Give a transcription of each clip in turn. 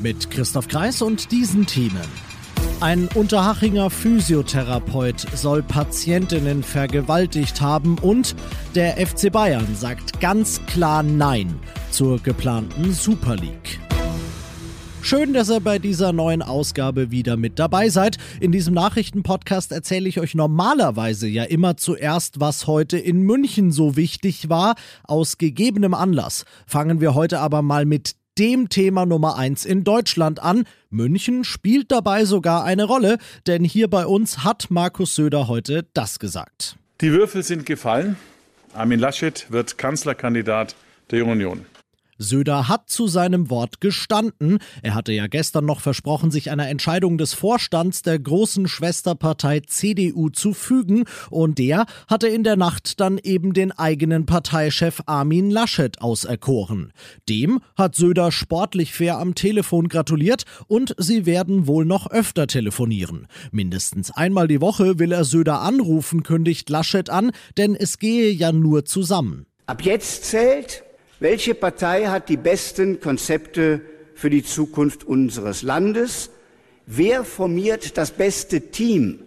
Mit Christoph Kreis und diesen Themen. Ein Unterhachinger Physiotherapeut soll Patientinnen vergewaltigt haben und der FC Bayern sagt ganz klar Nein zur geplanten Super League. Schön, dass ihr bei dieser neuen Ausgabe wieder mit dabei seid. In diesem Nachrichtenpodcast erzähle ich euch normalerweise ja immer zuerst, was heute in München so wichtig war, aus gegebenem Anlass. Fangen wir heute aber mal mit dem Thema Nummer 1 in Deutschland an. München spielt dabei sogar eine Rolle, denn hier bei uns hat Markus Söder heute das gesagt. Die Würfel sind gefallen. Armin Laschet wird Kanzlerkandidat der Jungen Union. Söder hat zu seinem Wort gestanden. Er hatte ja gestern noch versprochen, sich einer Entscheidung des Vorstands der großen Schwesterpartei CDU zu fügen. Und der hatte in der Nacht dann eben den eigenen Parteichef Armin Laschet auserkoren. Dem hat Söder sportlich fair am Telefon gratuliert und sie werden wohl noch öfter telefonieren. Mindestens einmal die Woche will er Söder anrufen, kündigt Laschet an, denn es gehe ja nur zusammen. Ab jetzt zählt, welche Partei hat die besten Konzepte für die Zukunft unseres Landes? Wer formiert das beste Team,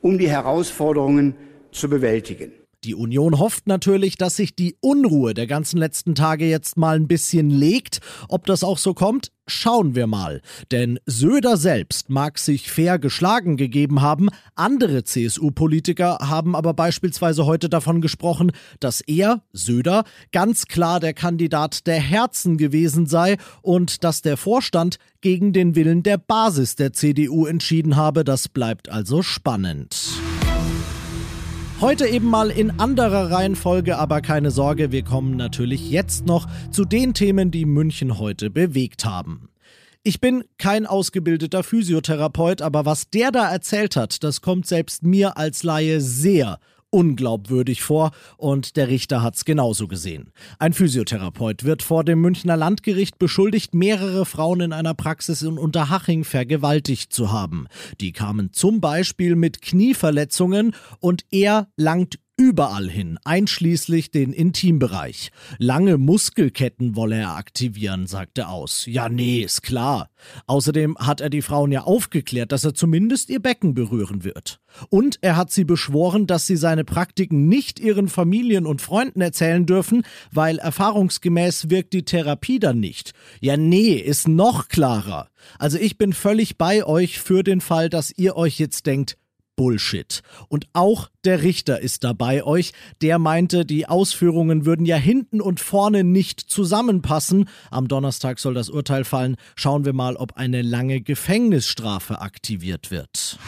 um die Herausforderungen zu bewältigen? Die Union hofft natürlich, dass sich die Unruhe der ganzen letzten Tage jetzt mal ein bisschen legt. Ob das auch so kommt, schauen wir mal. Denn Söder selbst mag sich fair geschlagen gegeben haben. Andere CSU-Politiker haben aber beispielsweise heute davon gesprochen, dass er, Söder, ganz klar der Kandidat der Herzen gewesen sei und dass der Vorstand gegen den Willen der Basis der CDU entschieden habe. Das bleibt also spannend. Heute eben mal in anderer Reihenfolge, aber keine Sorge, wir kommen natürlich jetzt noch zu den Themen, die München heute bewegt haben. Ich bin kein ausgebildeter Physiotherapeut, aber was der da erzählt hat, das kommt selbst mir als Laie sehr unglaubwürdig vor und der Richter hat's genauso gesehen. Ein Physiotherapeut wird vor dem Münchner Landgericht beschuldigt, mehrere Frauen in einer Praxis in Unterhaching vergewaltigt zu haben. Die kamen zum Beispiel mit Knieverletzungen und er langt überall hin, einschließlich den Intimbereich. Lange Muskelketten wolle er aktivieren, sagt er aus. Ja, nee, ist klar. Außerdem hat er die Frauen ja aufgeklärt, dass er zumindest ihr Becken berühren wird. Und er hat sie beschworen, dass sie seine Praktiken nicht ihren Familien und Freunden erzählen dürfen, weil erfahrungsgemäß wirkt die Therapie dann nicht. Ja, nee, ist noch klarer. Also ich bin völlig bei euch für den Fall, dass ihr euch jetzt denkt, Bullshit. Und auch der Richter ist dabei euch, der meinte, die Ausführungen würden ja hinten und vorne nicht zusammenpassen. Am Donnerstag soll das Urteil fallen. Schauen wir mal, ob eine lange Gefängnisstrafe aktiviert wird.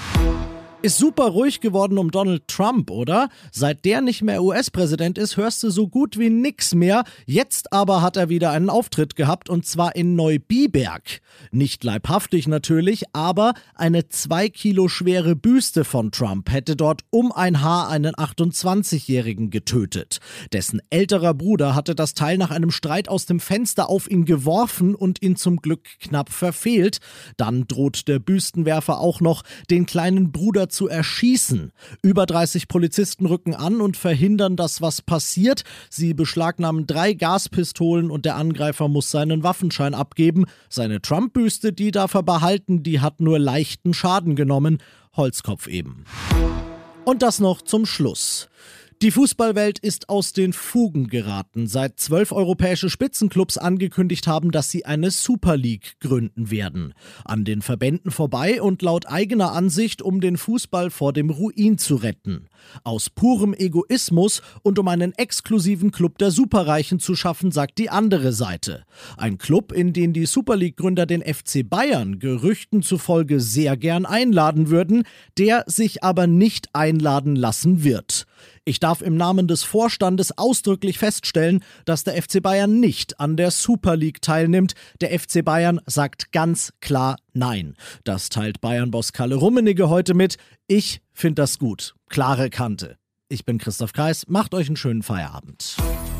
Ist super ruhig geworden um Donald Trump, oder? Seit der nicht mehr US-Präsident ist, hörst du so gut wie nix mehr. Jetzt aber hat er wieder einen Auftritt gehabt und zwar in Neubiberg. Nicht leibhaftig natürlich, aber eine zwei Kilo schwere Büste von Trump hätte dort um ein Haar einen 28-Jährigen getötet. Dessen älterer Bruder hatte das Teil nach einem Streit aus dem Fenster auf ihn geworfen und ihn zum Glück knapp verfehlt. Dann droht der Büstenwerfer auch noch, den kleinen Bruder zu erschießen. Über 30 Polizisten rücken an und verhindern, dass was passiert. Sie beschlagnahmen drei Gaspistolen und der Angreifer muss seinen Waffenschein abgeben. Seine Trump-Büste, die darf er behalten, die hat nur leichten Schaden genommen. Holzkopf eben. Und das noch zum Schluss. Die Fußballwelt ist aus den Fugen geraten, seit zwölf europäische Spitzenclubs angekündigt haben, dass sie eine Super League gründen werden. An den Verbänden vorbei und laut eigener Ansicht, um den Fußball vor dem Ruin zu retten. Aus purem Egoismus und um einen exklusiven Club der Superreichen zu schaffen, sagt die andere Seite. Ein Club, in den die Super League-Gründer den FC Bayern Gerüchten zufolge sehr gern einladen würden, der sich aber nicht einladen lassen wird. Ich darf im Namen des Vorstandes ausdrücklich feststellen, dass der FC Bayern nicht an der Super League teilnimmt. Der FC Bayern sagt ganz klar Nein. Das teilt Bayern-Boss Kalle Rummenigge heute mit. Ich finde das gut. Klare Kante. Ich bin Christoph Kreis. Macht euch einen schönen Feierabend.